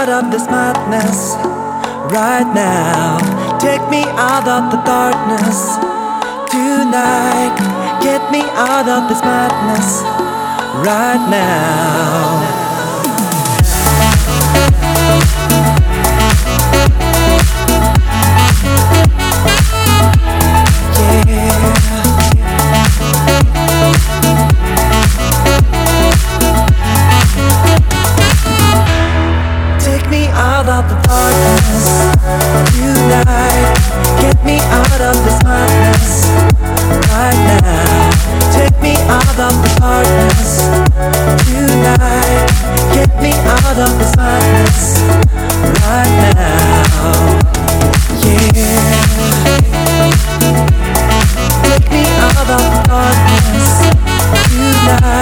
out of this madness right now. Take me out of the darkness tonight. Get me out of this madness right now. of this right now. Take me out of darkness tonight. Get me out of right now. Yeah. Take me out of the darkness tonight.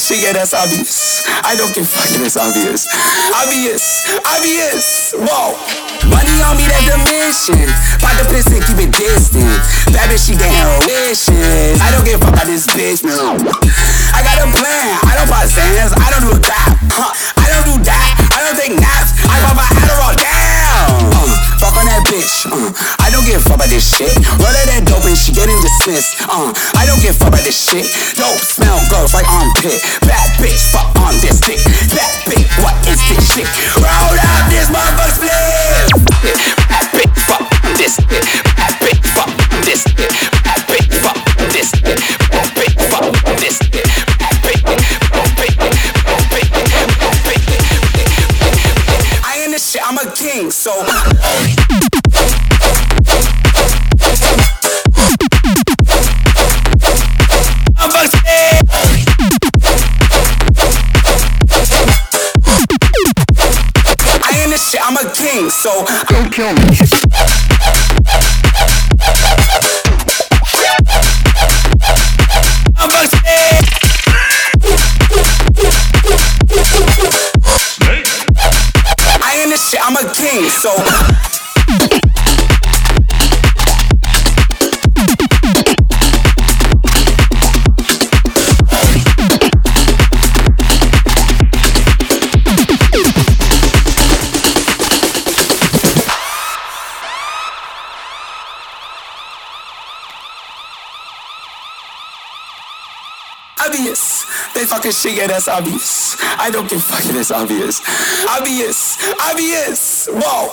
Shit, yeah, that's obvious. I don't give a fuck, it's obvious. Obvious, obvious. Whoa. Money on me, that's the mission. Pop the piston, keep it distant. Bad bitch, she getting her wishes. I don't give a fuck about this bitch, no. I got a plan. I don't buy stands. I don't do a. Huh. I don't do that. I don't take naps. I pop my Adderall down. Fuck on that bitch. Uh, I don't give a fuck about this shit. Roll that dope and she getting dismissed. Uh, I don't give a fuck about this shit. Dope smell gross like armpit. Bad bitch, fuck on this dick. That bitch, what is this shit? Roll out this motherfucker split. Bad bitch, fuck on this dick. Kill me. Fucking shit, yeah, that's obvious. I don't give fucking that's obvious. Obvious, obvious. Whoa.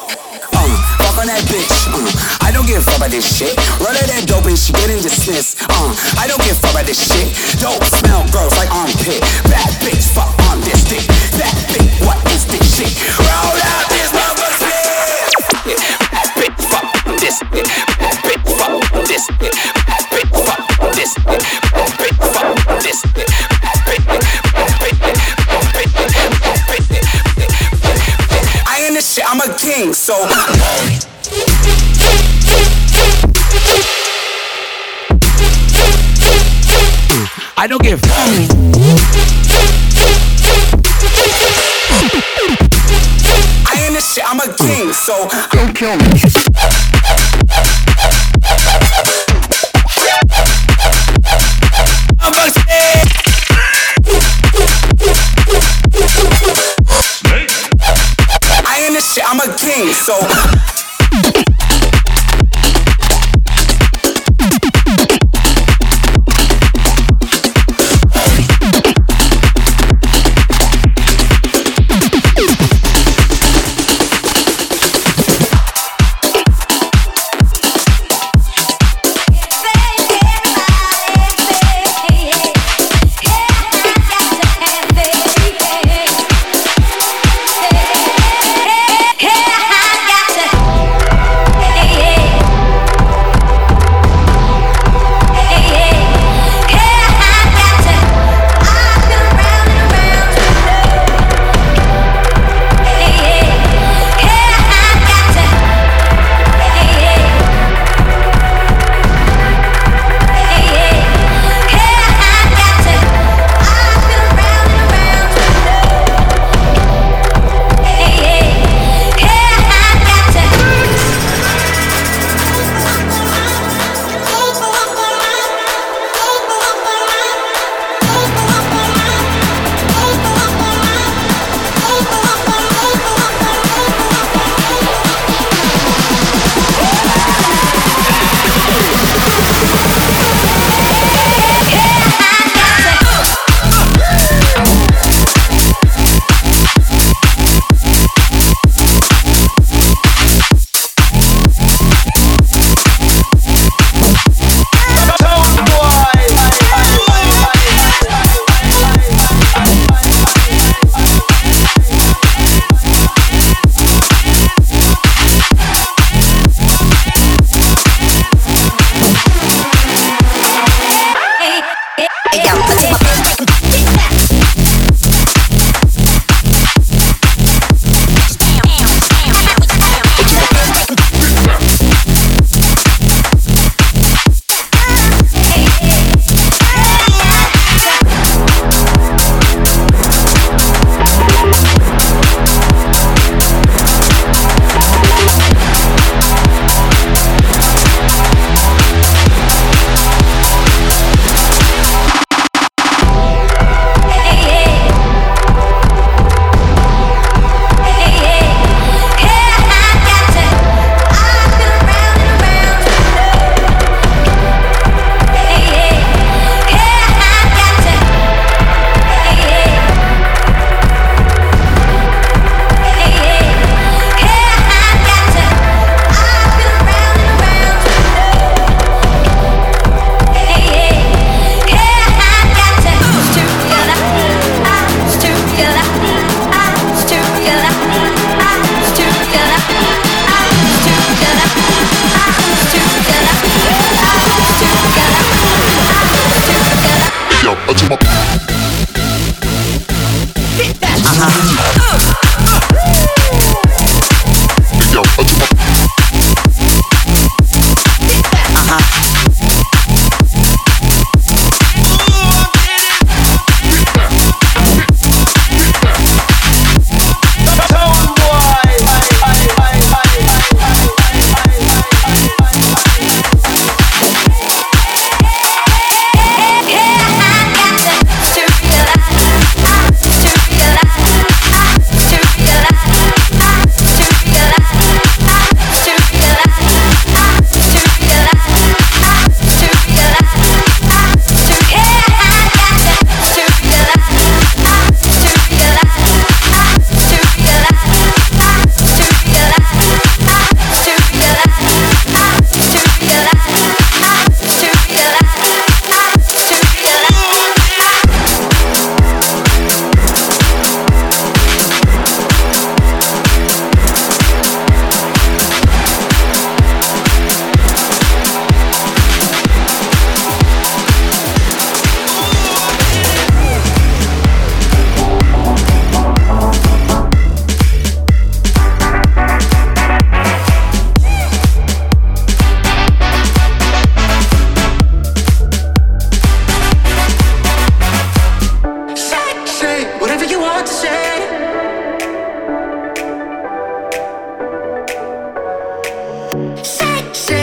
Um, fuck on that bitch. Um, I don't give a fuck about this shit. Run of that dope and she getting dismissed. Um, I don't give a fuck about this shit. Dope smell gross like armpit. Bad bitch, fuck on this dick. That bitch, what is this shit? Roll out I ain't this shit, I'm a king, so. I don't give. I ain't this shit, I'm a king, so. Don't kill me.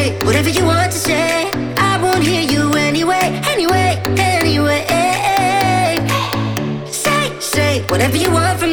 anyway. Whatever you want to say, I won't hear you anyway. Anyway, anyway. Say, say whatever you want.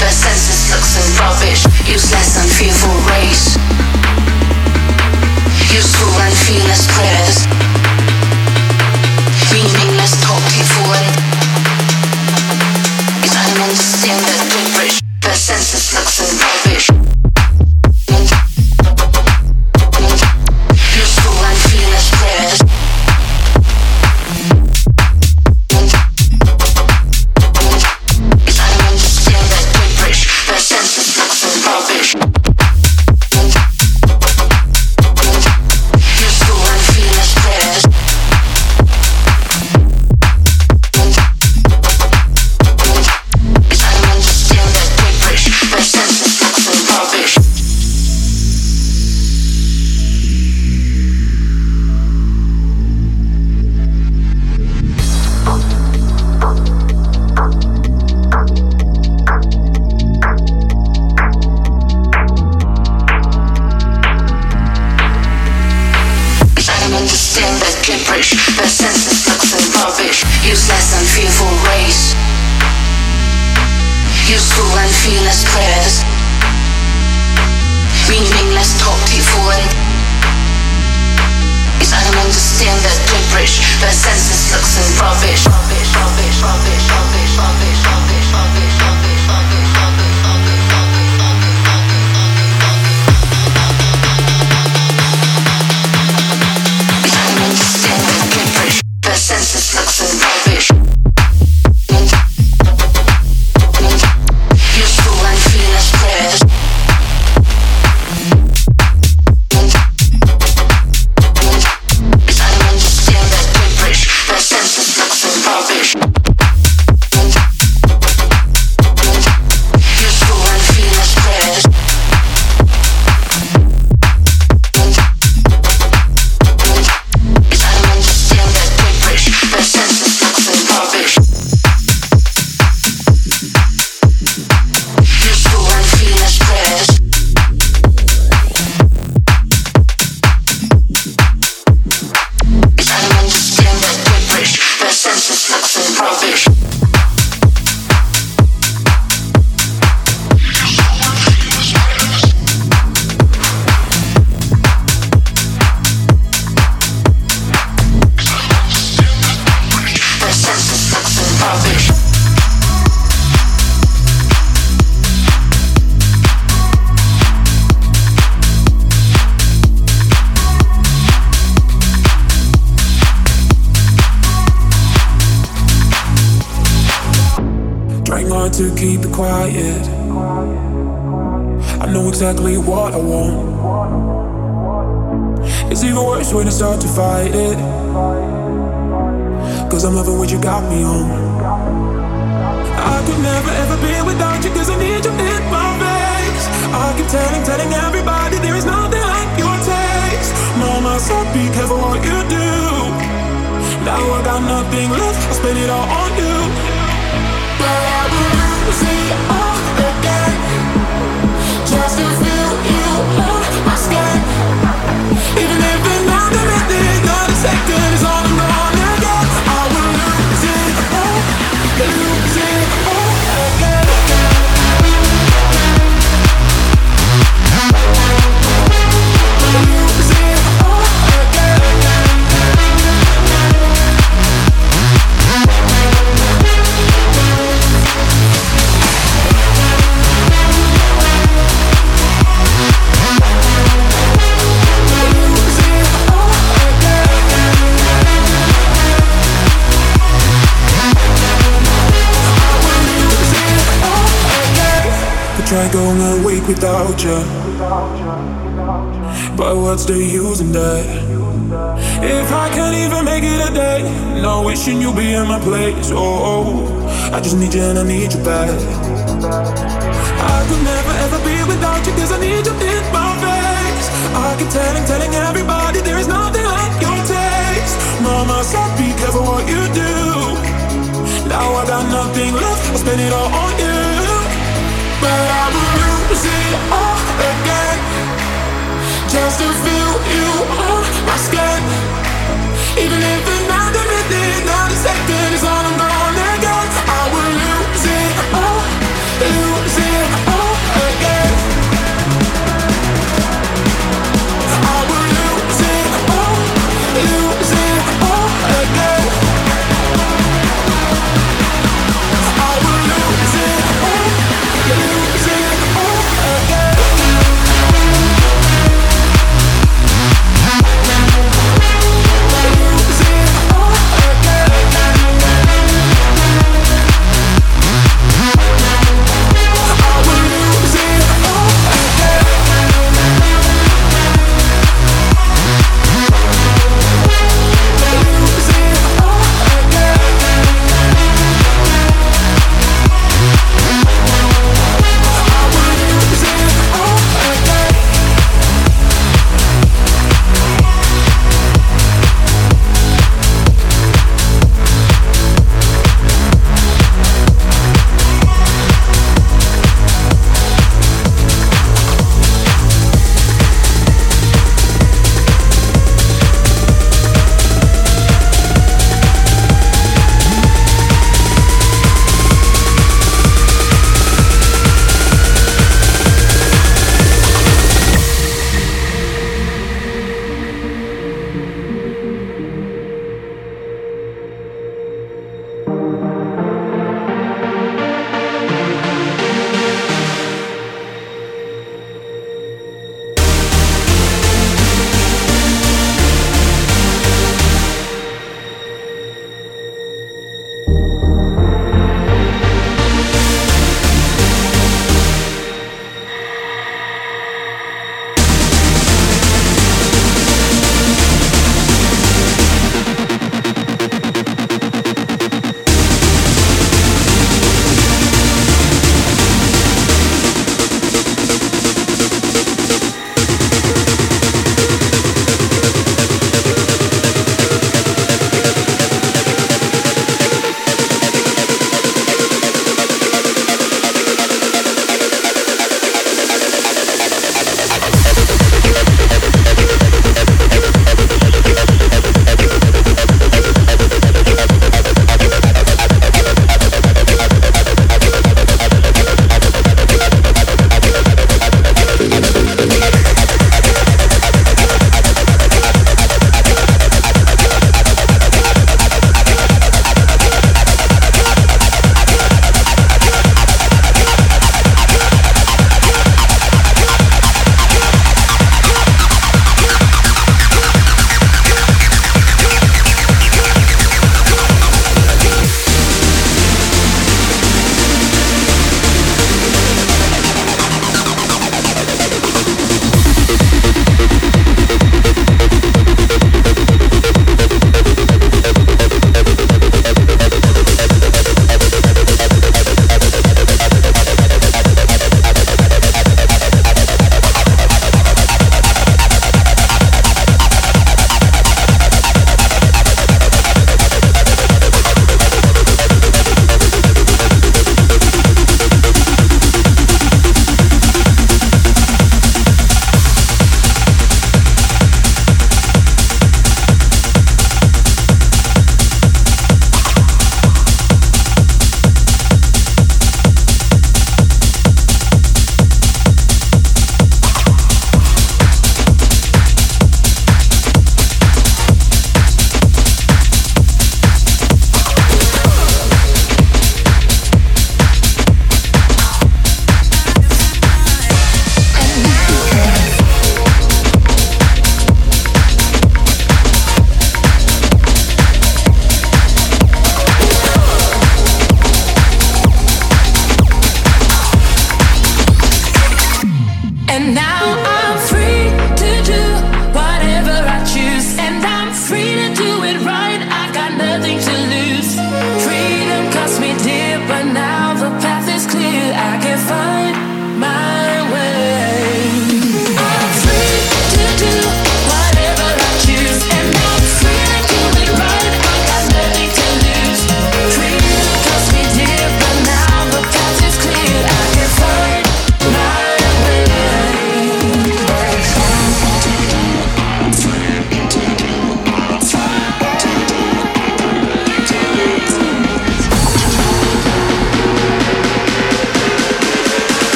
Their senses look so rubbish, useless and fearful race. Useful and fearless critters. what without you. But what's the use in that? If I can't even make it a day, no wishing you be in my place. Oh, I just need you and I need you back. I could never ever be without you, cause I need you in my face. I keep telling, telling everybody there is nothing like your taste. Mama said, be careful what you do. Now I got nothing left, I spend it all on you. Even if another minute, not a second is all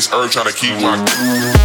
this urge trying to keep my.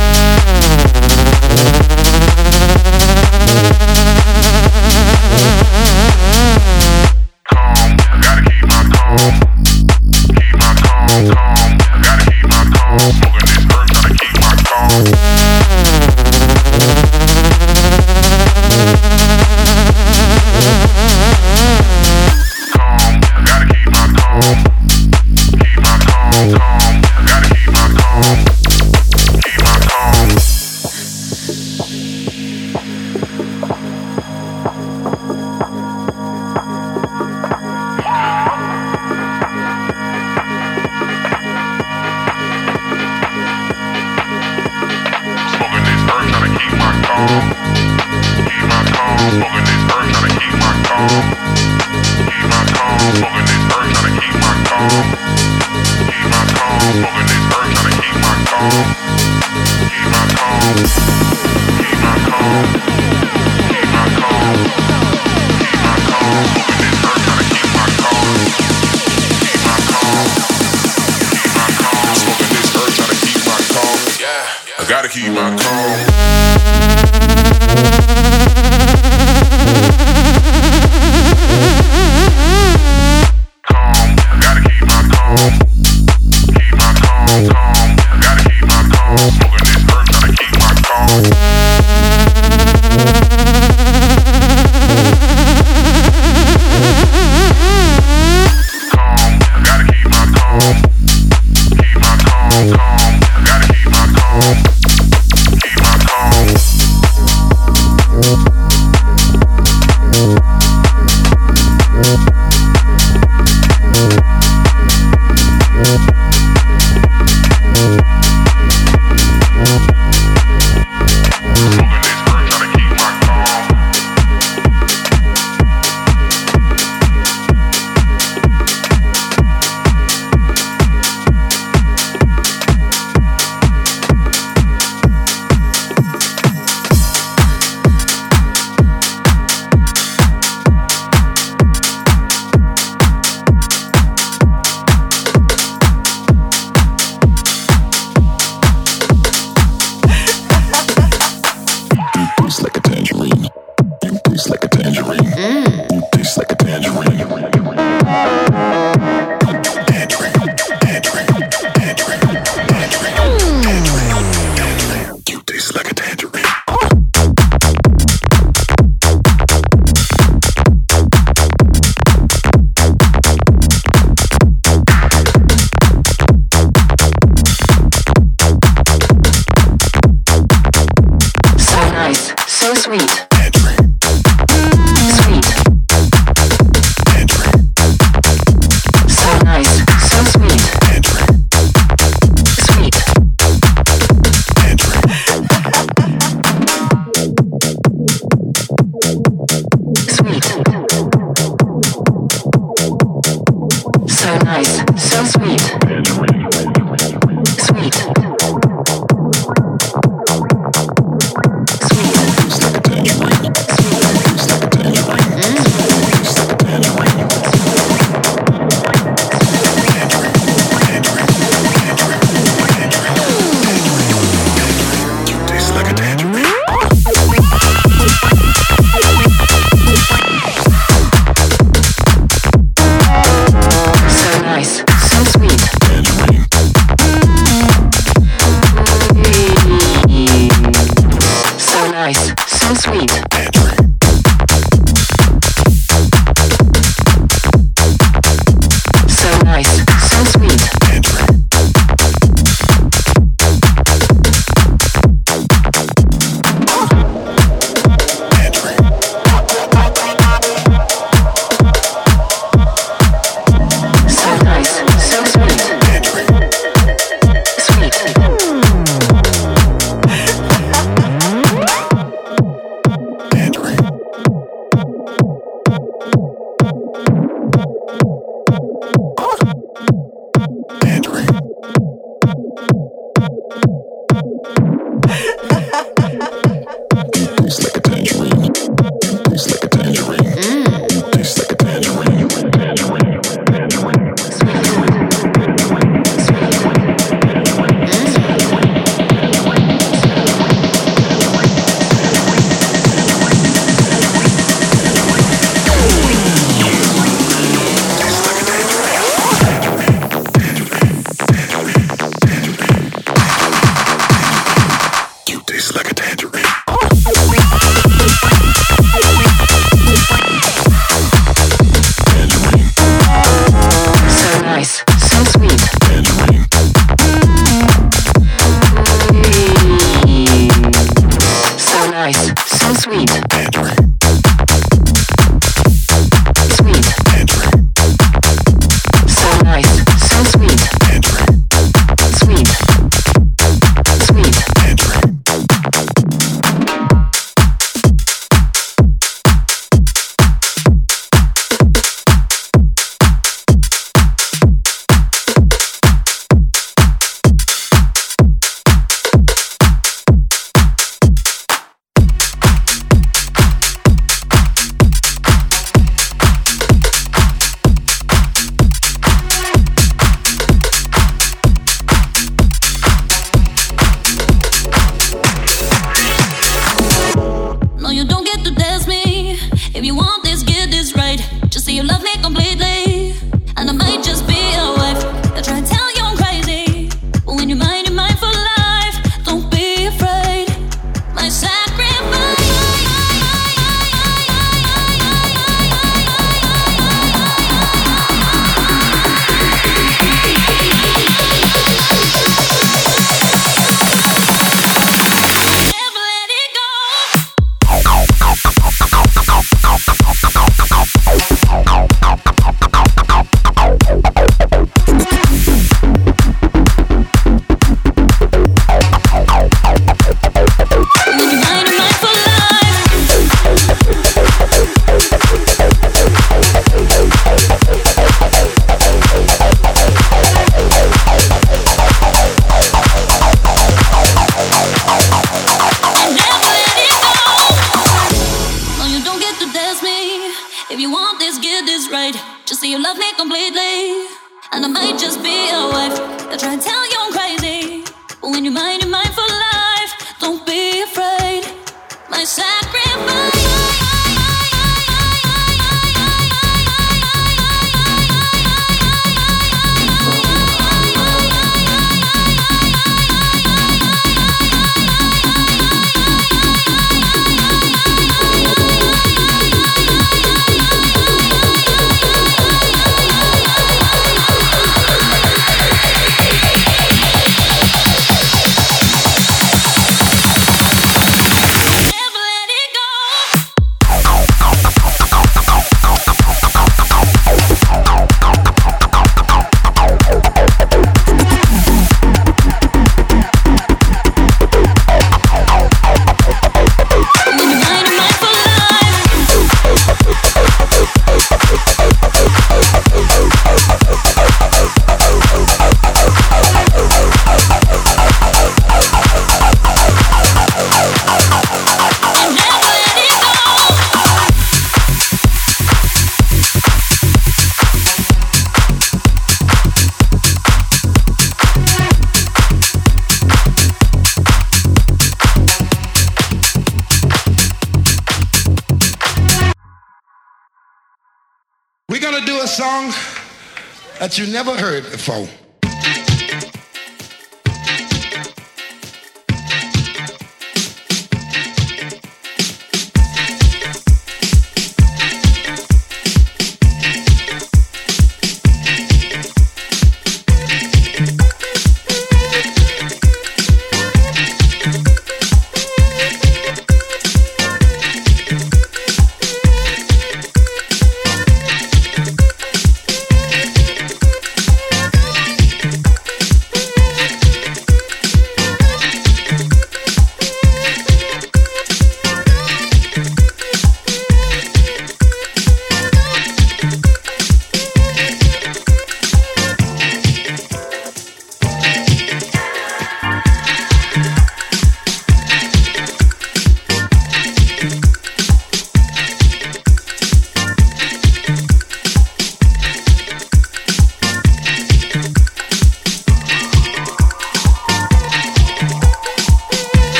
fau.